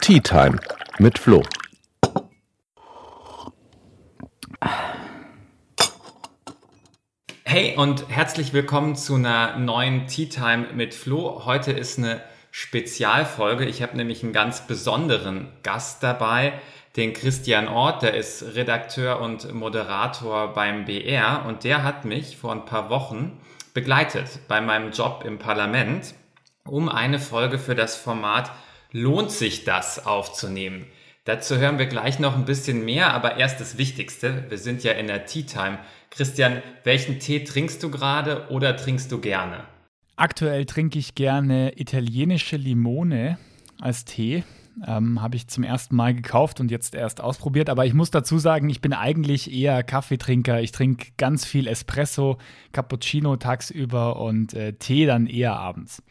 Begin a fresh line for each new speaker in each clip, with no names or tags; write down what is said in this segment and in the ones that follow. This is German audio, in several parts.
Tea Time mit Flo.
Hey und herzlich willkommen zu einer neuen Tea Time mit Flo. Heute ist eine Spezialfolge. Ich habe nämlich einen ganz besonderen Gast dabei, den Christian Ort, der ist Redakteur und Moderator beim BR und der hat mich vor ein paar Wochen begleitet bei meinem Job im Parlament, um eine Folge für das Format Lohnt sich das aufzunehmen? Dazu hören wir gleich noch ein bisschen mehr, aber erst das Wichtigste. Wir sind ja in der Tea Time. Christian, welchen Tee trinkst du gerade oder trinkst du gerne?
Aktuell trinke ich gerne italienische Limone als Tee. Ähm, Habe ich zum ersten Mal gekauft und jetzt erst ausprobiert. Aber ich muss dazu sagen, ich bin eigentlich eher Kaffeetrinker. Ich trinke ganz viel Espresso, Cappuccino tagsüber und äh, Tee dann eher abends.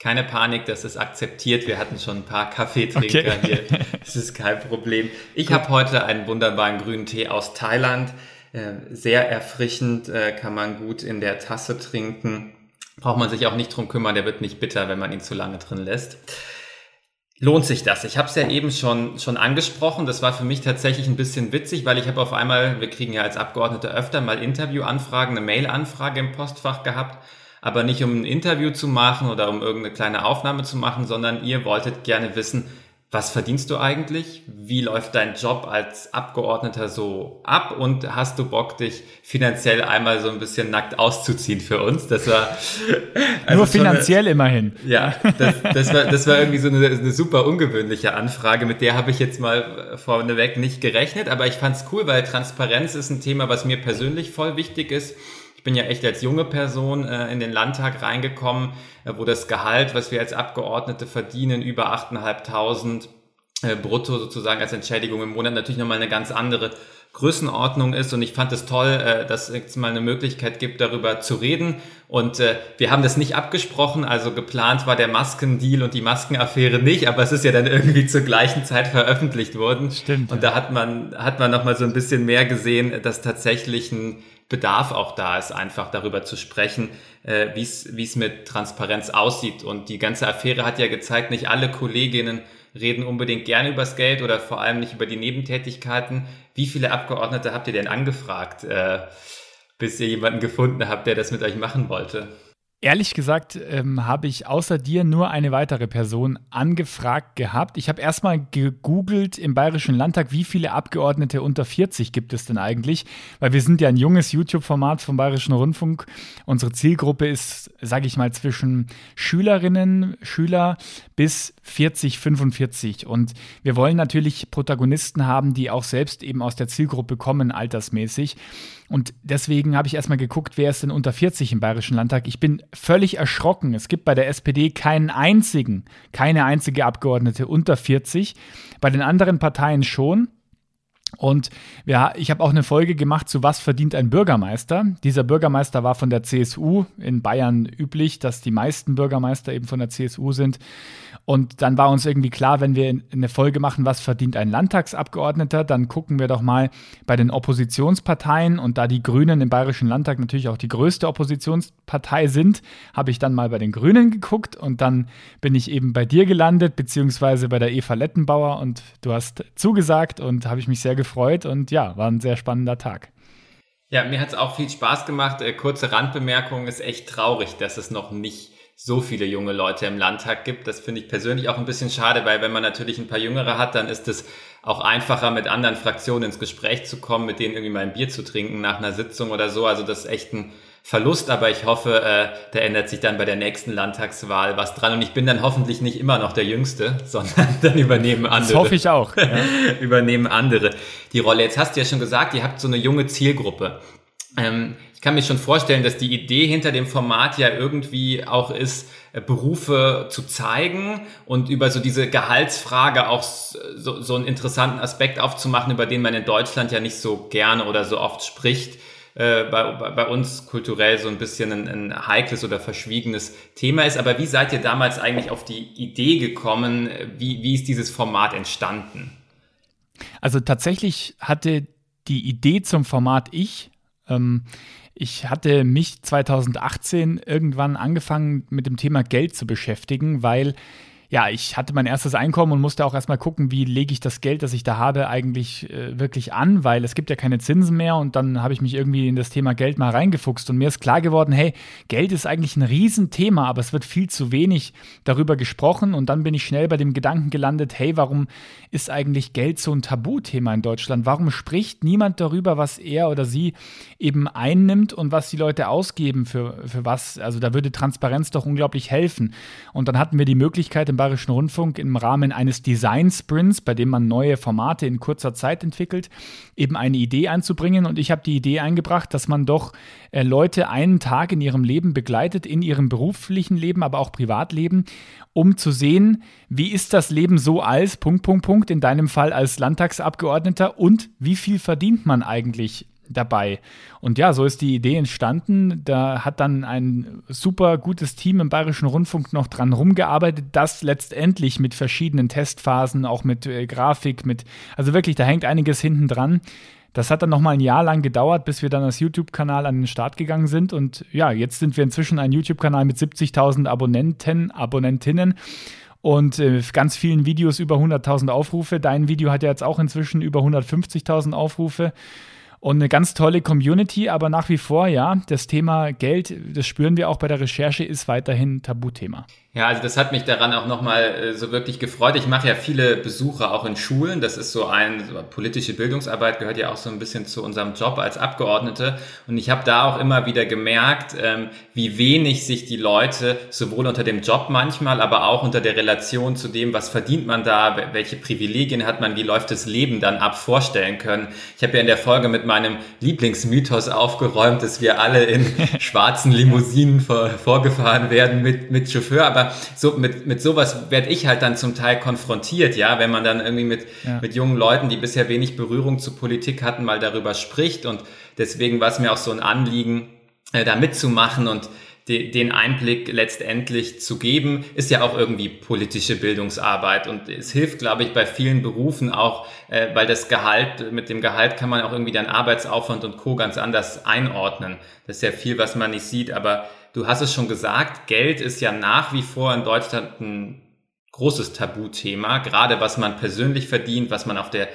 Keine Panik, das ist akzeptiert. Wir hatten schon ein paar Kaffeetrinker okay. hier. Das ist kein Problem. Ich habe heute einen wunderbaren grünen Tee aus Thailand. Äh, sehr erfrischend, äh, kann man gut in der Tasse trinken. Braucht man sich auch nicht drum kümmern, der wird nicht bitter, wenn man ihn zu lange drin lässt. Lohnt sich das? Ich habe es ja eben schon, schon angesprochen. Das war für mich tatsächlich ein bisschen witzig, weil ich habe auf einmal, wir kriegen ja als Abgeordnete öfter mal Interviewanfragen, eine Mail-Anfrage im Postfach gehabt aber nicht um ein Interview zu machen oder um irgendeine kleine Aufnahme zu machen, sondern ihr wolltet gerne wissen, was verdienst du eigentlich? Wie läuft dein Job als Abgeordneter so ab? Und hast du Bock, dich finanziell einmal so ein bisschen nackt auszuziehen für uns? Das war
also nur finanziell eine, immerhin.
Ja, das, das, war, das war irgendwie so eine, eine super ungewöhnliche Anfrage. Mit der habe ich jetzt mal vorneweg nicht gerechnet, aber ich fand es cool, weil Transparenz ist ein Thema, was mir persönlich voll wichtig ist ich bin ja echt als junge Person äh, in den Landtag reingekommen, äh, wo das Gehalt, was wir als Abgeordnete verdienen, über 8.500 äh, brutto sozusagen als Entschädigung im Monat natürlich nochmal eine ganz andere Größenordnung ist. Und ich fand es toll, äh, dass es jetzt mal eine Möglichkeit gibt, darüber zu reden. Und äh, wir haben das nicht abgesprochen, also geplant war der Maskendeal und die Maskenaffäre nicht, aber es ist ja dann irgendwie zur gleichen Zeit veröffentlicht worden.
Stimmt.
Und da hat man, hat man nochmal so ein bisschen mehr gesehen, dass tatsächlich ein Bedarf auch da ist, einfach darüber zu sprechen, äh, wie es mit Transparenz aussieht. Und die ganze Affäre hat ja gezeigt, nicht alle Kolleginnen reden unbedingt gerne übers Geld oder vor allem nicht über die Nebentätigkeiten. Wie viele Abgeordnete habt ihr denn angefragt, äh, bis ihr jemanden gefunden habt, der das mit euch machen wollte?
Ehrlich gesagt ähm, habe ich außer dir nur eine weitere Person angefragt gehabt. Ich habe erstmal gegoogelt im Bayerischen Landtag, wie viele Abgeordnete unter 40 gibt es denn eigentlich? Weil wir sind ja ein junges YouTube-Format vom Bayerischen Rundfunk. Unsere Zielgruppe ist, sage ich mal, zwischen Schülerinnen, Schüler bis 40, 45. Und wir wollen natürlich Protagonisten haben, die auch selbst eben aus der Zielgruppe kommen, altersmäßig. Und deswegen habe ich erstmal geguckt, wer ist denn unter 40 im Bayerischen Landtag. Ich bin völlig erschrocken. Es gibt bei der SPD keinen einzigen, keine einzige Abgeordnete unter 40. Bei den anderen Parteien schon. Und ja, ich habe auch eine Folge gemacht zu Was verdient ein Bürgermeister. Dieser Bürgermeister war von der CSU in Bayern üblich, dass die meisten Bürgermeister eben von der CSU sind. Und dann war uns irgendwie klar, wenn wir eine Folge machen, was verdient ein Landtagsabgeordneter, dann gucken wir doch mal bei den Oppositionsparteien. Und da die Grünen im Bayerischen Landtag natürlich auch die größte Oppositionspartei sind, habe ich dann mal bei den Grünen geguckt und dann bin ich eben bei dir gelandet, beziehungsweise bei der Eva Lettenbauer und du hast zugesagt und habe ich mich sehr gefreut und ja, war ein sehr spannender Tag.
Ja, mir hat es auch viel Spaß gemacht. Äh, kurze Randbemerkung, ist echt traurig, dass es noch nicht so viele junge Leute im Landtag gibt. Das finde ich persönlich auch ein bisschen schade, weil wenn man natürlich ein paar Jüngere hat, dann ist es auch einfacher, mit anderen Fraktionen ins Gespräch zu kommen, mit denen irgendwie mal ein Bier zu trinken nach einer Sitzung oder so. Also das ist echt ein Verlust, aber ich hoffe, äh, da ändert sich dann bei der nächsten Landtagswahl was dran. Und ich bin dann hoffentlich nicht immer noch der Jüngste, sondern dann übernehmen andere.
Das hoffe ich auch. Ja.
übernehmen andere die Rolle. Jetzt hast du ja schon gesagt, ihr habt so eine junge Zielgruppe. Ähm, ich kann mir schon vorstellen, dass die Idee hinter dem Format ja irgendwie auch ist, äh, Berufe zu zeigen und über so diese Gehaltsfrage auch so, so einen interessanten Aspekt aufzumachen, über den man in Deutschland ja nicht so gerne oder so oft spricht. Äh, bei, bei uns kulturell so ein bisschen ein, ein heikles oder verschwiegenes Thema ist. Aber wie seid ihr damals eigentlich auf die Idee gekommen? Wie, wie ist dieses Format entstanden?
Also tatsächlich hatte die Idee zum Format ich Ähm, ich hatte mich 2018 irgendwann angefangen mit dem Thema Geld zu beschäftigen, weil ja, ich hatte mein erstes Einkommen und musste auch erstmal gucken, wie lege ich das Geld, das ich da habe, eigentlich äh, wirklich an, weil es gibt ja keine Zinsen mehr und dann habe ich mich irgendwie in das Thema Geld mal reingefuchst und mir ist klar geworden, hey, Geld ist eigentlich ein Riesenthema, aber es wird viel zu wenig darüber gesprochen und dann bin ich schnell bei dem Gedanken gelandet, hey, warum ist eigentlich Geld so ein Tabuthema in Deutschland? Warum spricht niemand darüber, was er oder sie eben einnimmt und was die Leute ausgeben für, für was? Also da würde Transparenz doch unglaublich helfen. Und dann hatten wir die Möglichkeit im Bayerischen Rundfunk im Rahmen eines Design Sprints, bei dem man neue Formate in kurzer Zeit entwickelt, eben eine Idee einzubringen. Und ich habe die Idee eingebracht, dass man doch äh, Leute einen Tag in ihrem Leben begleitet, in ihrem beruflichen Leben, aber auch Privatleben, um zu sehen, wie ist das Leben so als Punkt, Punkt, Punkt, in deinem Fall als Landtagsabgeordneter und wie viel verdient man eigentlich dabei. Und ja, so ist die Idee entstanden. Da hat dann ein super gutes Team im Bayerischen Rundfunk noch dran rumgearbeitet, das letztendlich mit verschiedenen Testphasen, auch mit äh, Grafik, mit, also wirklich, da hängt einiges hinten dran. Das hat dann noch mal ein Jahr lang gedauert, bis wir dann als YouTube-Kanal an den Start gegangen sind. Und ja, jetzt sind wir inzwischen ein YouTube-Kanal mit 70.000 Abonnenten, Abonnentinnen und äh, ganz vielen Videos über 100.000 Aufrufe. Dein Video hat ja jetzt auch inzwischen über 150.000 Aufrufe und eine ganz tolle Community, aber nach wie vor, ja, das Thema Geld, das spüren wir auch bei der Recherche, ist weiterhin Tabuthema.
Ja, also das hat mich daran auch nochmal äh, so wirklich gefreut. Ich mache ja viele Besuche auch in Schulen. Das ist so ein, so politische Bildungsarbeit gehört ja auch so ein bisschen zu unserem Job als Abgeordnete. Und ich habe da auch immer wieder gemerkt, ähm, wie wenig sich die Leute sowohl unter dem Job manchmal, aber auch unter der Relation zu dem, was verdient man da, welche Privilegien hat man, wie läuft das Leben dann ab, vorstellen können. Ich habe ja in der Folge mit meinem Lieblingsmythos aufgeräumt, dass wir alle in schwarzen Limousinen vor, vorgefahren werden mit, mit Chauffeur. Aber aber so mit, mit sowas werde ich halt dann zum Teil konfrontiert, ja, wenn man dann irgendwie mit, ja. mit jungen Leuten, die bisher wenig Berührung zu Politik hatten, mal darüber spricht. Und deswegen war es mir auch so ein Anliegen, äh, da mitzumachen und de, den Einblick letztendlich zu geben, ist ja auch irgendwie politische Bildungsarbeit. Und es hilft, glaube ich, bei vielen Berufen auch, äh, weil das Gehalt, mit dem Gehalt kann man auch irgendwie dann Arbeitsaufwand und Co. ganz anders einordnen. Das ist ja viel, was man nicht sieht, aber du hast es schon gesagt, Geld ist ja nach wie vor in Deutschland ein großes Tabuthema, gerade was man persönlich verdient, was man auf der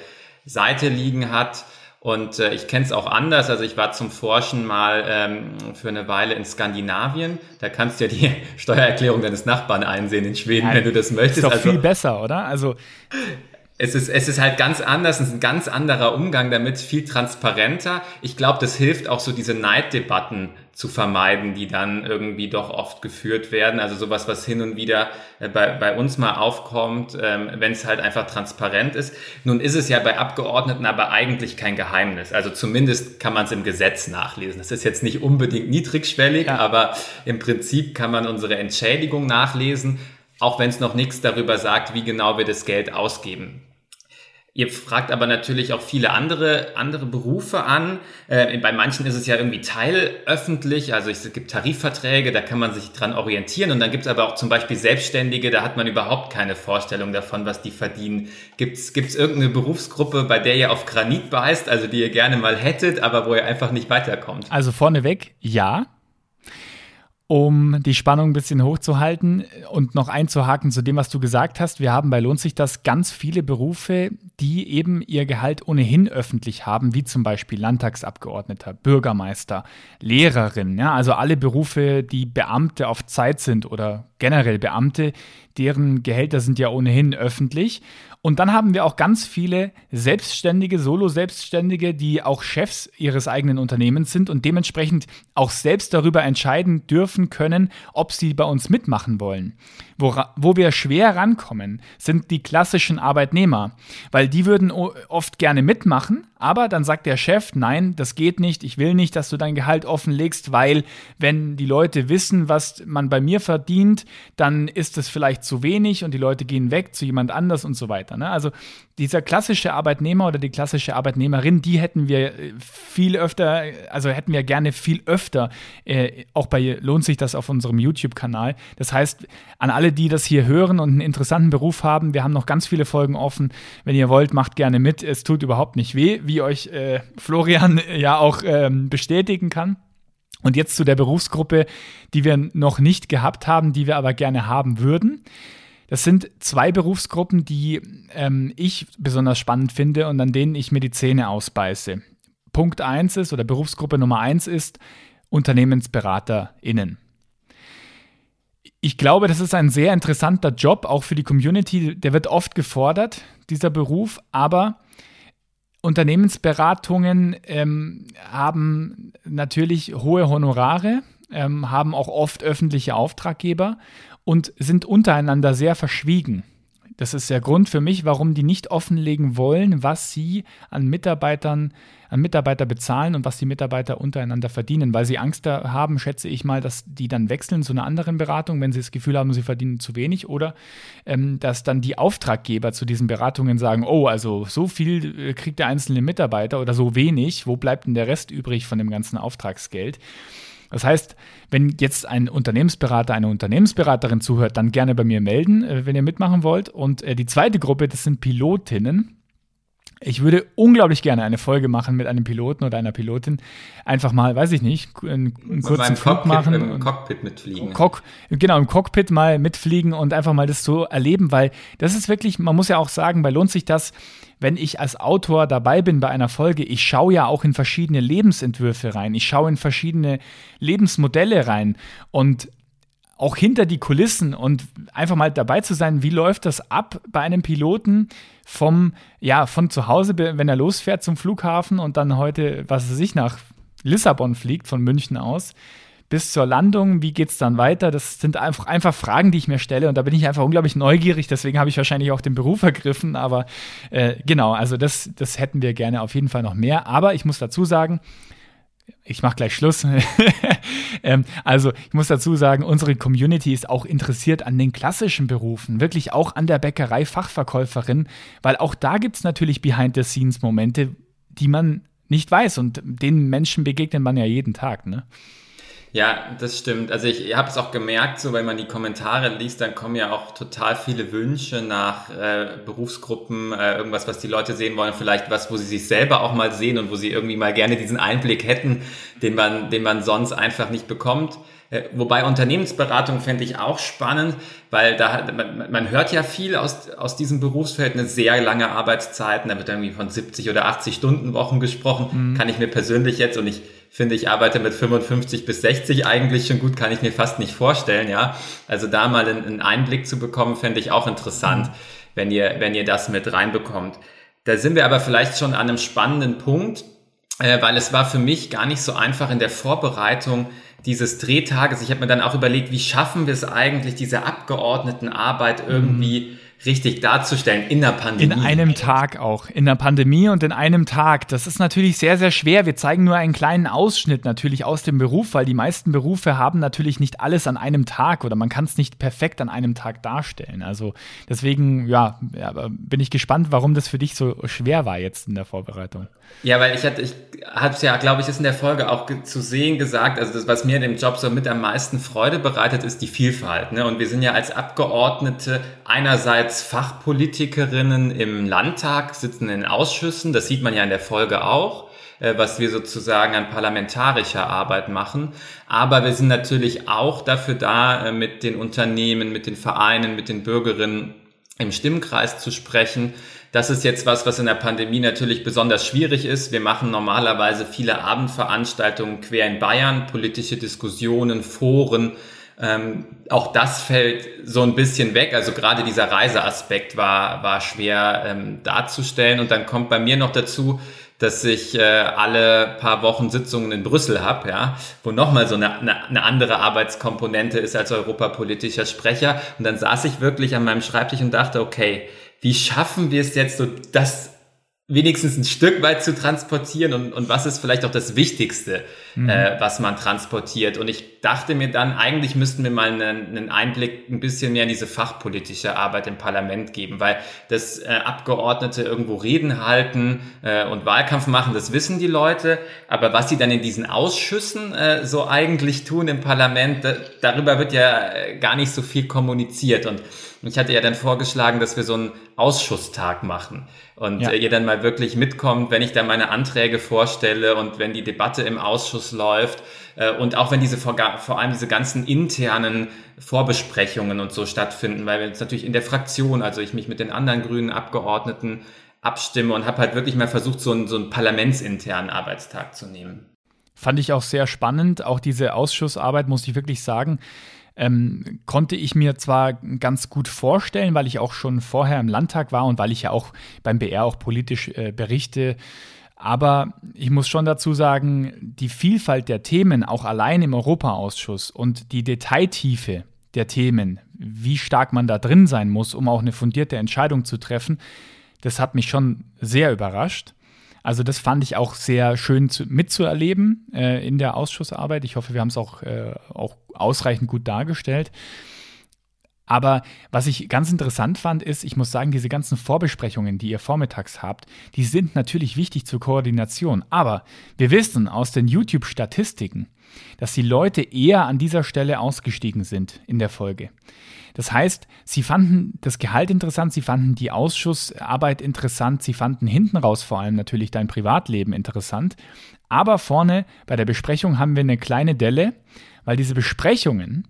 Seite liegen hat. Und äh, ich kenne es auch anders. Also ich war zum Forschen mal ähm, für eine Weile in Skandinavien. Da kannst du ja die Steuererklärung deines Nachbarn einsehen in Schweden, Nein, wenn du das möchtest.
Ist doch also, viel besser, oder? Also
es ist, es ist halt ganz anders, es ist ein ganz anderer Umgang damit, viel transparenter. Ich glaube, das hilft auch so diese Neiddebatten zu vermeiden, die dann irgendwie doch oft geführt werden. Also sowas, was hin und wieder äh, bei, bei uns mal aufkommt, ähm, wenn es halt einfach transparent ist. Nun ist es ja bei Abgeordneten aber eigentlich kein Geheimnis. Also zumindest kann man es im Gesetz nachlesen. Das ist jetzt nicht unbedingt niedrigschwellig, ja. aber im Prinzip kann man unsere Entschädigung nachlesen, auch wenn es noch nichts darüber sagt, wie genau wir das Geld ausgeben. Ihr fragt aber natürlich auch viele andere, andere Berufe an. Äh, bei manchen ist es ja irgendwie teilöffentlich, also es gibt Tarifverträge, da kann man sich dran orientieren. Und dann gibt es aber auch zum Beispiel Selbstständige, da hat man überhaupt keine Vorstellung davon, was die verdienen. Gibt es irgendeine Berufsgruppe, bei der ihr auf Granit beißt, also die ihr gerne mal hättet, aber wo ihr einfach nicht weiterkommt?
Also vorneweg, ja um die Spannung ein bisschen hochzuhalten und noch einzuhaken zu dem, was du gesagt hast. Wir haben bei Lohnt sich das ganz viele Berufe, die eben ihr Gehalt ohnehin öffentlich haben, wie zum Beispiel Landtagsabgeordneter, Bürgermeister, Lehrerin, ja, also alle Berufe, die Beamte auf Zeit sind oder generell Beamte, deren Gehälter sind ja ohnehin öffentlich. Und dann haben wir auch ganz viele Selbstständige, Solo-Selbstständige, die auch Chefs ihres eigenen Unternehmens sind und dementsprechend auch selbst darüber entscheiden dürfen können, ob sie bei uns mitmachen wollen. Wo, wo wir schwer rankommen, sind die klassischen Arbeitnehmer, weil die würden oft gerne mitmachen, aber dann sagt der Chef, nein, das geht nicht, ich will nicht, dass du dein Gehalt offenlegst, weil wenn die Leute wissen, was man bei mir verdient, dann ist es vielleicht zu wenig und die Leute gehen weg zu jemand anders und so weiter. Ne? Also dieser klassische Arbeitnehmer oder die klassische Arbeitnehmerin, die hätten wir äh, viel öfter, also hätten wir gerne viel öfter, äh, auch bei lohnt sich das auf unserem YouTube-Kanal. Das heißt, an alle, die das hier hören und einen interessanten Beruf haben, wir haben noch ganz viele Folgen offen. Wenn ihr wollt, macht gerne mit. Es tut überhaupt nicht weh wie euch äh, Florian ja auch ähm, bestätigen kann. Und jetzt zu der Berufsgruppe, die wir noch nicht gehabt haben, die wir aber gerne haben würden. Das sind zwei Berufsgruppen, die ähm, ich besonders spannend finde und an denen ich mir die Zähne ausbeiße. Punkt 1 ist oder Berufsgruppe Nummer 1 ist UnternehmensberaterInnen. Ich glaube, das ist ein sehr interessanter Job, auch für die Community. Der wird oft gefordert, dieser Beruf, aber Unternehmensberatungen ähm, haben natürlich hohe Honorare, ähm, haben auch oft öffentliche Auftraggeber und sind untereinander sehr verschwiegen. Das ist der Grund für mich, warum die nicht offenlegen wollen, was sie an Mitarbeitern, an Mitarbeiter bezahlen und was die Mitarbeiter untereinander verdienen, weil sie Angst haben, schätze ich mal, dass die dann wechseln zu einer anderen Beratung, wenn sie das Gefühl haben, sie verdienen zu wenig oder ähm, dass dann die Auftraggeber zu diesen Beratungen sagen, oh, also so viel äh, kriegt der einzelne Mitarbeiter oder so wenig, wo bleibt denn der Rest übrig von dem ganzen Auftragsgeld? Das heißt, wenn jetzt ein Unternehmensberater, eine Unternehmensberaterin zuhört, dann gerne bei mir melden, äh, wenn ihr mitmachen wollt. Und äh, die zweite Gruppe, das sind Pilotinnen. Ich würde unglaublich gerne eine Folge machen mit einem Piloten oder einer Pilotin. Einfach mal, weiß ich nicht, einen, einen kurzen Flug Cockpit, machen.
Im Cockpit mitfliegen.
Cock, genau, im Cockpit mal mitfliegen und einfach mal das so erleben, weil das ist wirklich, man muss ja auch sagen, bei lohnt sich das, wenn ich als Autor dabei bin bei einer Folge, ich schaue ja auch in verschiedene Lebensentwürfe rein, ich schaue in verschiedene Lebensmodelle rein und auch hinter die Kulissen und einfach mal dabei zu sein, wie läuft das ab bei einem Piloten vom, ja, von zu Hause, wenn er losfährt zum Flughafen und dann heute, was weiß ich, nach Lissabon fliegt von München aus bis zur Landung, wie geht es dann weiter? Das sind einfach, einfach Fragen, die ich mir stelle und da bin ich einfach unglaublich neugierig, deswegen habe ich wahrscheinlich auch den Beruf ergriffen, aber äh, genau, also das, das hätten wir gerne auf jeden Fall noch mehr, aber ich muss dazu sagen, ich mache gleich Schluss. ähm, also ich muss dazu sagen, unsere Community ist auch interessiert an den klassischen Berufen, wirklich auch an der Bäckerei Fachverkäuferin, weil auch da gibt es natürlich Behind-the-Scenes-Momente, die man nicht weiß und den Menschen begegnet man ja jeden Tag. Ne?
Ja, das stimmt. Also ich, habe es auch gemerkt, so wenn man die Kommentare liest, dann kommen ja auch total viele Wünsche nach äh, Berufsgruppen, äh, irgendwas, was die Leute sehen wollen, vielleicht was, wo sie sich selber auch mal sehen und wo sie irgendwie mal gerne diesen Einblick hätten, den man, den man sonst einfach nicht bekommt. Äh, wobei Unternehmensberatung fände ich auch spannend, weil da man, man hört ja viel aus, aus diesem Berufsfeld, eine sehr lange Arbeitszeiten, da wird irgendwie von 70 oder 80 Stunden Wochen gesprochen, mhm. kann ich mir persönlich jetzt und ich finde, ich arbeite mit 55 bis 60 eigentlich schon gut, kann ich mir fast nicht vorstellen, ja. Also da mal einen Einblick zu bekommen, fände ich auch interessant, wenn ihr, wenn ihr das mit reinbekommt. Da sind wir aber vielleicht schon an einem spannenden Punkt, äh, weil es war für mich gar nicht so einfach in der Vorbereitung dieses Drehtages. Ich habe mir dann auch überlegt, wie schaffen wir es eigentlich, diese Abgeordnetenarbeit irgendwie mhm richtig darzustellen in der Pandemie.
In einem Tag auch. In der Pandemie und in einem Tag. Das ist natürlich sehr, sehr schwer. Wir zeigen nur einen kleinen Ausschnitt natürlich aus dem Beruf, weil die meisten Berufe haben natürlich nicht alles an einem Tag oder man kann es nicht perfekt an einem Tag darstellen. Also deswegen, ja, bin ich gespannt, warum das für dich so schwer war jetzt in der Vorbereitung.
Ja, weil ich hatte, ich es ja, glaube ich, ist in der Folge auch zu sehen gesagt, also das, was mir in dem Job so mit am meisten Freude bereitet, ist die Vielfalt. Ne? Und wir sind ja als Abgeordnete einerseits Fachpolitikerinnen im Landtag, sitzen in Ausschüssen, das sieht man ja in der Folge auch äh, was wir sozusagen an parlamentarischer Arbeit machen. Aber wir sind natürlich auch dafür da, äh, mit den Unternehmen, mit den Vereinen, mit den Bürgerinnen im Stimmkreis zu sprechen das ist jetzt was, was in der Pandemie natürlich besonders schwierig ist. Wir machen normalerweise viele Abendveranstaltungen quer in Bayern, politische Diskussionen, Foren. Ähm, auch das fällt so ein bisschen weg. Also gerade dieser Reiseaspekt war, war schwer ähm, darzustellen. Und dann kommt bei mir noch dazu, dass ich äh, alle paar Wochen Sitzungen in Brüssel habe, ja, wo nochmal so eine, eine, andere Arbeitskomponente ist als europapolitischer Sprecher. Und dann saß ich wirklich an meinem Schreibtisch und dachte, okay, wie schaffen wir es jetzt so, das wenigstens ein Stück weit zu transportieren und, und was ist vielleicht auch das Wichtigste, mhm. äh, was man transportiert. Und ich dachte mir dann, eigentlich müssten wir mal einen, einen, Einblick ein bisschen mehr in diese fachpolitische Arbeit im Parlament geben, weil das äh, Abgeordnete irgendwo Reden halten äh, und Wahlkampf machen, das wissen die Leute. Aber was sie dann in diesen Ausschüssen äh, so eigentlich tun im Parlament, da, darüber wird ja äh, gar nicht so viel kommuniziert. Und Und ich hatte ja dann vorgeschlagen, dass wir so einen Ausschusstag machen und ja. Äh, ihr dann mal wirklich mitkommt, wenn ich dann meine Anträge vorstelle und wenn die Debatte im Ausschuss läuft äh, und auch wenn diese vor, vor allem diese ganzen internen Vorbesprechungen und so stattfinden, weil wir jetzt natürlich in der Fraktion, also ich mich mit den anderen grünen Abgeordneten abstimme und habe halt wirklich mal versucht, so einen, so einen parlamentsinternen Arbeitstag zu nehmen.
Fand ich auch sehr spannend. Auch diese Ausschussarbeit, muss ich wirklich sagen, ähm, konnte ich mir zwar ganz gut vorstellen, weil ich auch schon vorher im Landtag war und weil ich ja auch beim BR auch politisch äh, berichte. Aber ich muss schon dazu sagen, die Vielfalt der Themen, auch allein im Europaausschuss und die Detailtiefe der Themen, wie stark man da drin sein muss, um auch eine fundierte Entscheidung zu treffen, das hat mich schon sehr überrascht. Also das fand ich auch sehr schön zu, mitzuerleben äh, in der Ausschussarbeit. Ich hoffe, wir haben es auch, äh, auch ausreichend gut dargestellt. Aber was ich ganz interessant fand, ist, ich muss sagen, diese ganzen Vorbesprechungen, die ihr vormittags habt, die sind natürlich wichtig zur Koordination. Aber wir wissen aus den YouTube-Statistiken, dass die Leute eher an dieser Stelle ausgestiegen sind in der Folge. Das heißt, sie fanden das Gehalt interessant, sie fanden die Ausschussarbeit interessant, sie fanden hinten raus vor allem natürlich dein Privatleben interessant. Aber vorne bei der Besprechung haben wir eine kleine Delle, weil diese Besprechungen,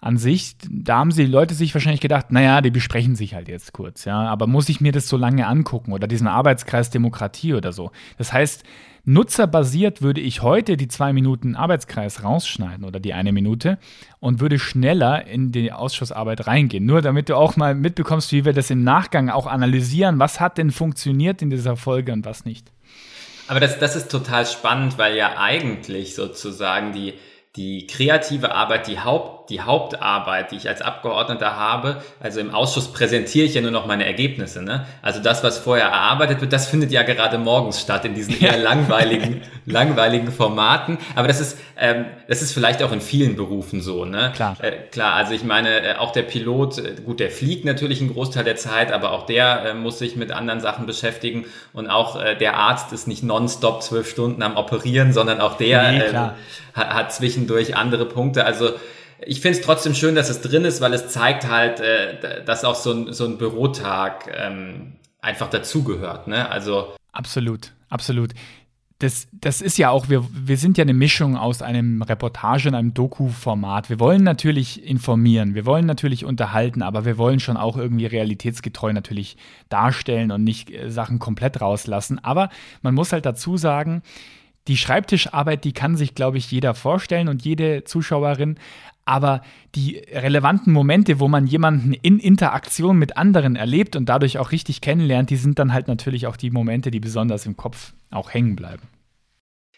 an sich, da haben sie die Leute sich wahrscheinlich gedacht, naja, die besprechen sich halt jetzt kurz, ja, aber muss ich mir das so lange angucken oder diesen Arbeitskreis Demokratie oder so. Das heißt, Nutzerbasiert würde ich heute die zwei Minuten Arbeitskreis rausschneiden oder die eine Minute und würde schneller in die Ausschussarbeit reingehen. Nur damit du auch mal mitbekommst, wie wir das im Nachgang auch analysieren. Was hat denn funktioniert in dieser Folge und was nicht?
Aber das, das ist total spannend, weil ja eigentlich sozusagen die, die kreative Arbeit, die, Haupt, die Hauptarbeit, die ich als Abgeordneter habe, also im Ausschuss präsentiere ich ja nur noch meine Ergebnisse. Ne? Also das, was vorher erarbeitet wird, das findet ja gerade morgens statt in diesen eher langweiligen, langweiligen Formaten. Aber das ist, ähm, das ist vielleicht auch in vielen Berufen so. Ne?
Klar.
Äh, klar, also ich meine, äh, auch der Pilot, äh, gut, der fliegt natürlich einen Großteil der Zeit, aber auch der äh, muss sich mit anderen Sachen beschäftigen. Und auch äh, der Arzt ist nicht nonstop zwölf Stunden am Operieren, sondern auch der nee, äh, hat, hat zwischendurch andere Punkte. Also ich finde es trotzdem schön, dass es drin ist, weil es zeigt halt, äh, dass auch so ein, so ein Bürotag ähm, einfach dazugehört. Ne? Also
absolut, absolut. Das, das ist ja auch, wir, wir sind ja eine Mischung aus einem Reportage und einem Doku-Format. Wir wollen natürlich informieren, wir wollen natürlich unterhalten, aber wir wollen schon auch irgendwie realitätsgetreu natürlich darstellen und nicht äh, Sachen komplett rauslassen. Aber man muss halt dazu sagen, die Schreibtischarbeit, die kann sich, glaube ich, jeder vorstellen und jede Zuschauerin. Aber die relevanten Momente, wo man jemanden in Interaktion mit anderen erlebt und dadurch auch richtig kennenlernt, die sind dann halt natürlich auch die Momente, die besonders im Kopf auch hängen bleiben.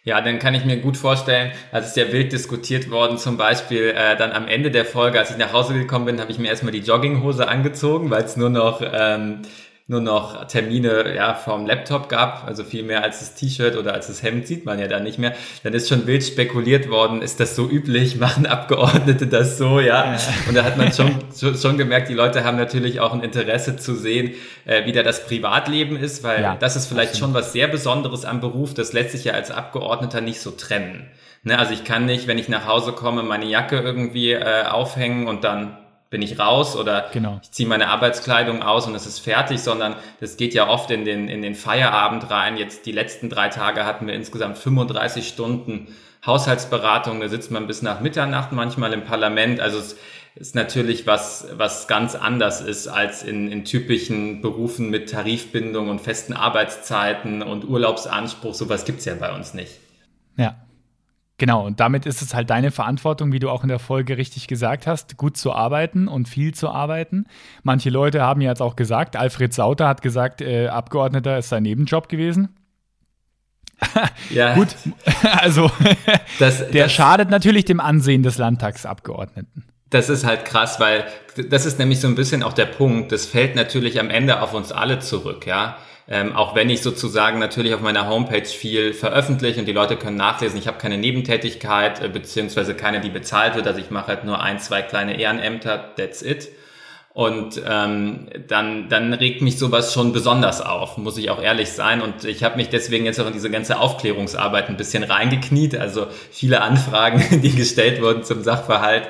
Ja, dann kann ich mir gut vorstellen, als es ja wild diskutiert worden, zum Beispiel äh, dann am Ende der Folge, als ich nach Hause gekommen bin, habe ich mir erstmal die Jogginghose angezogen, weil es nur noch ähm, nur noch Termine ja, vom Laptop gab, also viel mehr als das T-Shirt oder als das Hemd sieht man ja da nicht mehr, dann ist schon wild spekuliert worden, ist das so üblich, machen Abgeordnete das so, ja. Und da hat man schon, schon gemerkt, die Leute haben natürlich auch ein Interesse zu sehen, äh, wie da das Privatleben ist, weil ja, das ist vielleicht schon was sehr Besonderes am Beruf, das lässt sich ja als Abgeordneter nicht so trennen. Ne, also ich kann nicht, wenn ich nach Hause komme, meine Jacke irgendwie äh, aufhängen und dann bin ich raus oder genau. ich ziehe meine Arbeitskleidung aus und es ist fertig, sondern das geht ja oft in den, in den Feierabend rein. Jetzt die letzten drei Tage hatten wir insgesamt 35 Stunden Haushaltsberatung, da sitzt man bis nach Mitternacht manchmal im Parlament. Also es ist natürlich was, was ganz anders ist als in, in typischen Berufen mit Tarifbindung und festen Arbeitszeiten und Urlaubsanspruch. Sowas gibt's ja bei uns nicht.
Ja, Genau, und damit ist es halt deine Verantwortung, wie du auch in der Folge richtig gesagt hast, gut zu arbeiten und viel zu arbeiten. Manche Leute haben jetzt auch gesagt, Alfred Sauter hat gesagt, äh, Abgeordneter ist sein Nebenjob gewesen. ja. Gut, also das, der das, schadet natürlich dem Ansehen des Landtagsabgeordneten.
Das ist halt krass, weil das ist nämlich so ein bisschen auch der Punkt. Das fällt natürlich am Ende auf uns alle zurück, ja. Ähm, auch wenn ich sozusagen natürlich auf meiner Homepage viel veröffentliche und die Leute können nachlesen, ich habe keine Nebentätigkeit, äh, beziehungsweise keine, die bezahlt wird. Also ich mache halt nur ein, zwei kleine Ehrenämter, that's it. Und ähm, dann, dann regt mich sowas schon besonders auf, muss ich auch ehrlich sein. Und ich habe mich deswegen jetzt auch in diese ganze Aufklärungsarbeit ein bisschen reingekniet. Also viele Anfragen, die gestellt wurden zum Sachverhalt,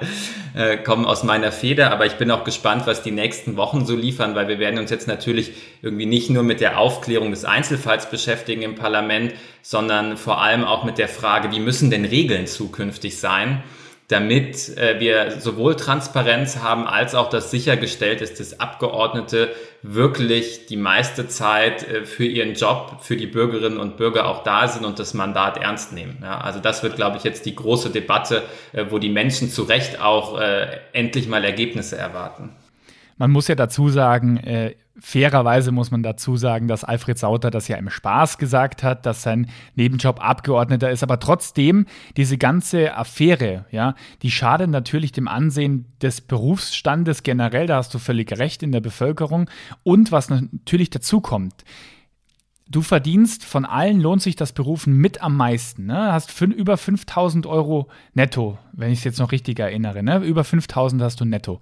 äh, kommen aus meiner Feder. Aber ich bin auch gespannt, was die nächsten Wochen so liefern, weil wir werden uns jetzt natürlich irgendwie nicht nur mit der Aufklärung des Einzelfalls beschäftigen im Parlament, sondern vor allem auch mit der Frage, wie müssen denn Regeln zukünftig sein? Damit äh, wir sowohl Transparenz haben, als auch, dass sichergestellt ist, dass Abgeordnete wirklich die meiste Zeit äh, für ihren Job, für die Bürgerinnen und Bürger auch da sind und das Mandat ernst nehmen. Ja, also das wird, glaube ich, jetzt die große Debatte, äh, wo die Menschen zu Recht auch äh, endlich mal Ergebnisse erwarten.
Man muss ja dazu sagen, äh, Fairerweise muss man dazu sagen, dass Alfred Sauter das ja im Spaß gesagt hat, dass sein Nebenjob Abgeordneter ist. Aber trotzdem, diese ganze Affäre, ja, die schadet natürlich dem Ansehen des Berufsstandes generell. Da hast du völlig recht in der Bevölkerung. Und was natürlich dazu kommt, du verdienst von allen lohnt sich das Berufen mit am meisten. Ne? Hast fün, über 5000 Euro netto, wenn ich es jetzt noch richtig erinnere. Ne? Über 5000 hast du netto.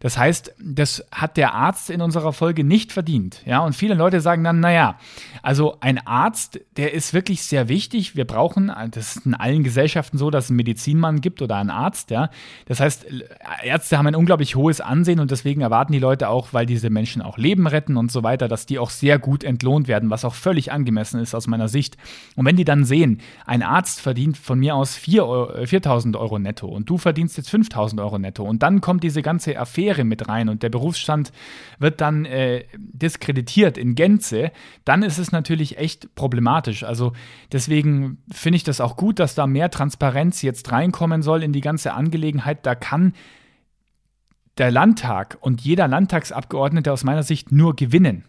Das heißt, das hat der Arzt in unserer Folge nicht verdient. Ja, und viele Leute sagen dann, naja, also ein Arzt, der ist wirklich sehr wichtig. Wir brauchen, das ist in allen Gesellschaften so, dass es einen Medizinmann gibt oder einen Arzt. Ja, das heißt, Ärzte haben ein unglaublich hohes Ansehen und deswegen erwarten die Leute auch, weil diese Menschen auch Leben retten und so weiter, dass die auch sehr gut entlohnt werden, was auch völlig angemessen ist aus meiner Sicht. Und wenn die dann sehen, ein Arzt verdient von mir aus 4.000 Euro netto und du verdienst jetzt 5.000 Euro netto und dann kommt diese ganze Affäre mit rein und der Berufsstand wird dann äh, diskreditiert in Gänze, dann ist es natürlich echt problematisch. Also deswegen finde ich das auch gut, dass da mehr Transparenz jetzt reinkommen soll in die ganze Angelegenheit. Da kann der Landtag und jeder Landtagsabgeordnete aus meiner Sicht nur gewinnen.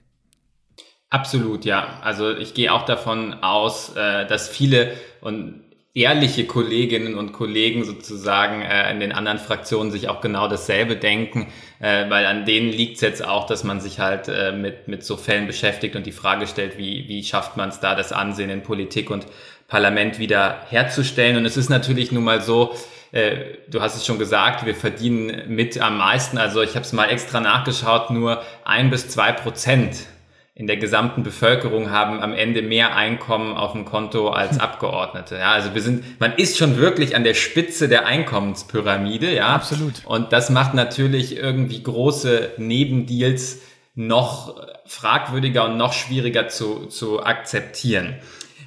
Absolut, ja. Also ich gehe auch davon aus, äh, dass viele und ehrliche Kolleginnen und Kollegen sozusagen äh, in den anderen Fraktionen sich auch genau dasselbe denken, äh, weil an denen liegt es jetzt auch, dass man sich halt mit, mit so Fällen beschäftigt und die Frage stellt, wie, wie schafft man es da, das Ansehen in Politik und Parlament wieder herzustellen. Und es ist natürlich nun mal so, du hast es schon gesagt, wir verdienen mit am meisten. Also ich habe es mal extra nachgeschaut, nur ein bis zwei Prozent in der gesamten Bevölkerung haben am Ende mehr Einkommen auf dem Konto als Abgeordnete. Ja, also wir sind, man ist schon wirklich an der Spitze der Einkommenspyramide, ja.
Absolut.
Und das macht natürlich irgendwie große Nebendeals noch fragwürdiger und noch schwieriger zu, zu akzeptieren.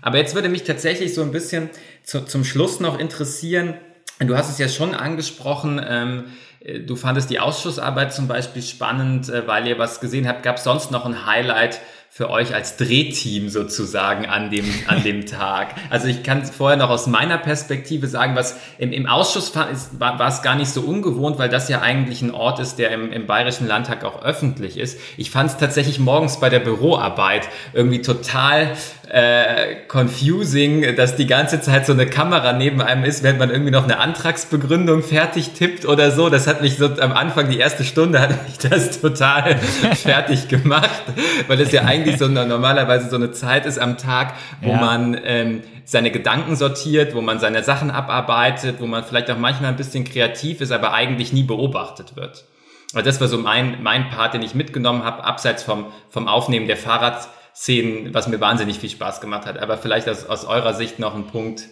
Aber jetzt würde mich tatsächlich so ein bisschen zu, zum Schluss noch interessieren, du hast es ja schon angesprochen, ähm, äh, du fandest die Ausschussarbeit zum Beispiel spannend, äh, weil ihr was gesehen habt. Gab es sonst noch ein Highlight für euch als Drehteam sozusagen an dem, an dem Tag? Also ich kann vorher noch aus meiner Perspektive sagen, was im, im Ausschuss war, ist, war, war es gar nicht so ungewohnt, weil das ja eigentlich ein Ort ist, der im, im Bayerischen Landtag auch öffentlich ist. Ich fand es tatsächlich morgens bei der Büroarbeit irgendwie total äh, confusing, dass die ganze Zeit so eine Kamera neben einem ist, während man irgendwie noch eine Antragsbegründung fertig tippt oder so. Das hat mich so am Anfang, die erste Stunde, hat mich das total fertig gemacht, weil es ja eigentlich so eine, normalerweise so eine Zeit ist am Tag, wo ja. man ähm, seine Gedanken sortiert, wo man seine Sachen abarbeitet, wo man vielleicht auch manchmal ein bisschen kreativ ist, aber eigentlich nie beobachtet wird. Aber das war so mein, mein Part, den ich mitgenommen habe, abseits vom, vom Aufnehmen der Fahrrad Szenen, was mir wahnsinnig viel Spaß gemacht hat. Aber vielleicht aus, aus eurer Sicht noch ein Punkt.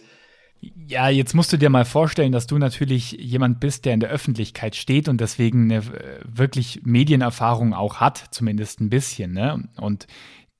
Ja, jetzt musst du dir mal vorstellen, dass du natürlich jemand bist, der in der Öffentlichkeit steht und deswegen eine äh, wirklich Medienerfahrung auch hat, zumindest ein bisschen. Ne? Und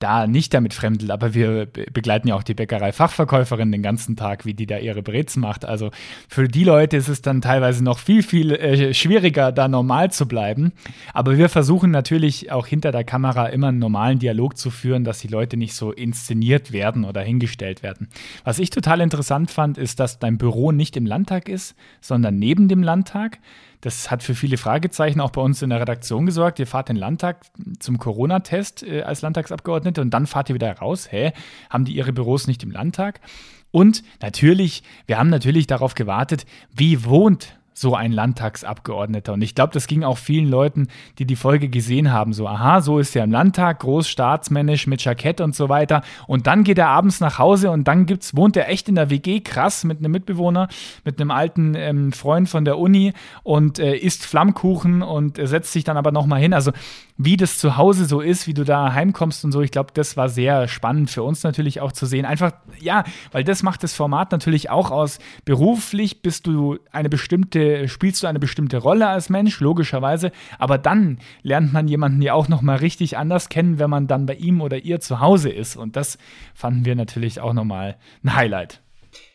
da nicht damit fremdelt, aber wir begleiten ja auch die Bäckerei-Fachverkäuferin den ganzen Tag, wie die da ihre Brezen macht. Also für die Leute ist es dann teilweise noch viel, viel äh, schwieriger, da normal zu bleiben. Aber wir versuchen natürlich auch hinter der Kamera immer einen normalen Dialog zu führen, dass die Leute nicht so inszeniert werden oder hingestellt werden. Was ich total interessant fand, ist, dass dein Büro nicht im Landtag ist, sondern neben dem Landtag. Das hat für viele Fragezeichen auch bei uns in der Redaktion gesorgt. Ihr fahrt den Landtag zum Corona-Test äh, als Landtagsabgeordnete und dann fahrt ihr wieder raus. Hä? Haben die ihre Büros nicht im Landtag? Und natürlich, wir haben natürlich darauf gewartet, wie wohnt so ein Landtagsabgeordneter. Und ich glaube, das ging auch vielen Leuten, die die Folge gesehen haben, so, aha, so ist er im Landtag, groß staatsmännisch mit Jackett und so weiter. Und dann geht er abends nach Hause und dann gibt's, wohnt er echt in der WG, krass, mit einem Mitbewohner, mit einem alten ähm, Freund von der Uni und äh, isst Flammkuchen und äh, setzt sich dann aber nochmal hin. Also wie das zu Hause so ist, wie du da heimkommst und so, ich glaube, das war sehr spannend für uns natürlich auch zu sehen. Einfach, ja, weil das macht das Format natürlich auch aus. Beruflich bist du eine bestimmte, spielst du eine bestimmte Rolle als Mensch, logischerweise, aber dann lernt man jemanden ja auch nochmal richtig anders kennen, wenn man dann bei ihm oder ihr zu Hause ist. Und das fanden wir natürlich auch nochmal ein Highlight.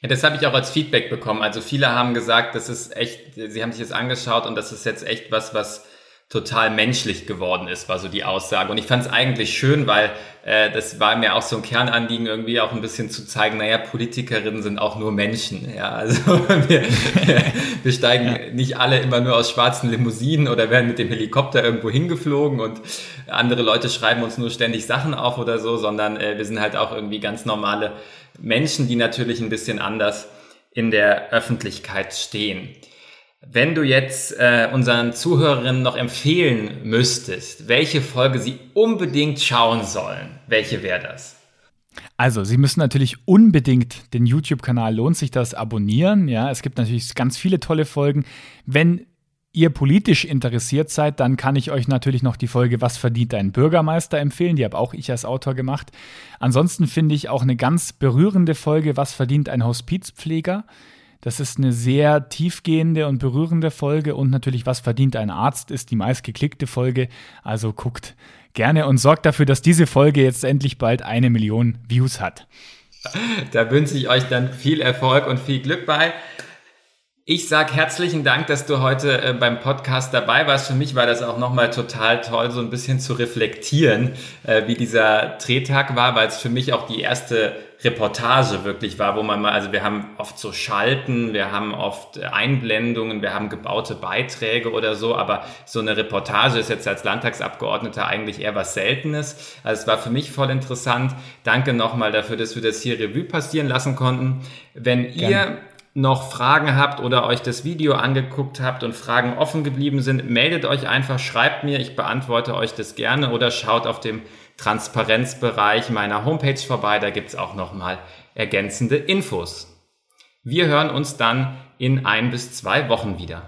Ja, das habe ich auch als Feedback bekommen. Also viele haben gesagt, das ist echt, sie haben sich das angeschaut und das ist jetzt echt was, was total menschlich geworden ist, war so die Aussage. Und ich fand es eigentlich schön, weil äh, das war mir auch so ein Kernanliegen, irgendwie auch ein bisschen zu zeigen, naja, Politikerinnen sind auch nur Menschen. Ja, also wir, wir steigen ja. nicht alle immer nur aus schwarzen Limousinen oder werden mit dem Helikopter irgendwo hingeflogen und andere Leute schreiben uns nur ständig Sachen auf oder so, sondern äh, wir sind halt auch irgendwie ganz normale Menschen, die natürlich ein bisschen anders in der Öffentlichkeit stehen. Wenn du jetzt äh, unseren Zuhörerinnen noch empfehlen müsstest, welche Folge sie unbedingt schauen sollen, welche wäre das?
Also, Sie müssen natürlich unbedingt den YouTube-Kanal lohnt sich das abonnieren. Ja, es gibt natürlich ganz viele tolle Folgen. Wenn ihr politisch interessiert seid, dann kann ich euch natürlich noch die Folge Was verdient ein Bürgermeister empfehlen. Die habe auch ich als Autor gemacht. Ansonsten finde ich auch eine ganz berührende Folge Was verdient ein Hospizpfleger. Das ist eine sehr tiefgehende und berührende Folge und natürlich, was verdient ein Arzt, ist die meistgeklickte Folge. Also guckt gerne und sorgt dafür, dass diese Folge jetzt endlich bald eine Million Views hat.
Da wünsche ich euch dann viel Erfolg und viel Glück bei. Ich sage herzlichen Dank, dass du heute äh, beim Podcast dabei warst. Für mich war das auch nochmal total toll, so ein bisschen zu reflektieren, äh, wie dieser Drehtag war, weil es für mich auch die erste Reportage wirklich war, wo man mal, also wir haben oft so Schalten, wir haben oft Einblendungen, wir haben gebaute Beiträge oder so, aber so eine Reportage ist jetzt als Landtagsabgeordneter eigentlich eher was Seltenes. Also es war für mich voll interessant. Danke nochmal dafür, dass wir das hier Revue passieren lassen konnten. Wenn ihr Gerne noch Fragen habt oder euch das Video angeguckt habt und Fragen offen geblieben sind, meldet euch einfach, schreibt mir, ich beantworte euch das gerne oder schaut auf dem Transparenzbereich meiner Homepage vorbei, da gibt es auch nochmal ergänzende Infos. Wir hören uns dann in ein bis zwei Wochen wieder.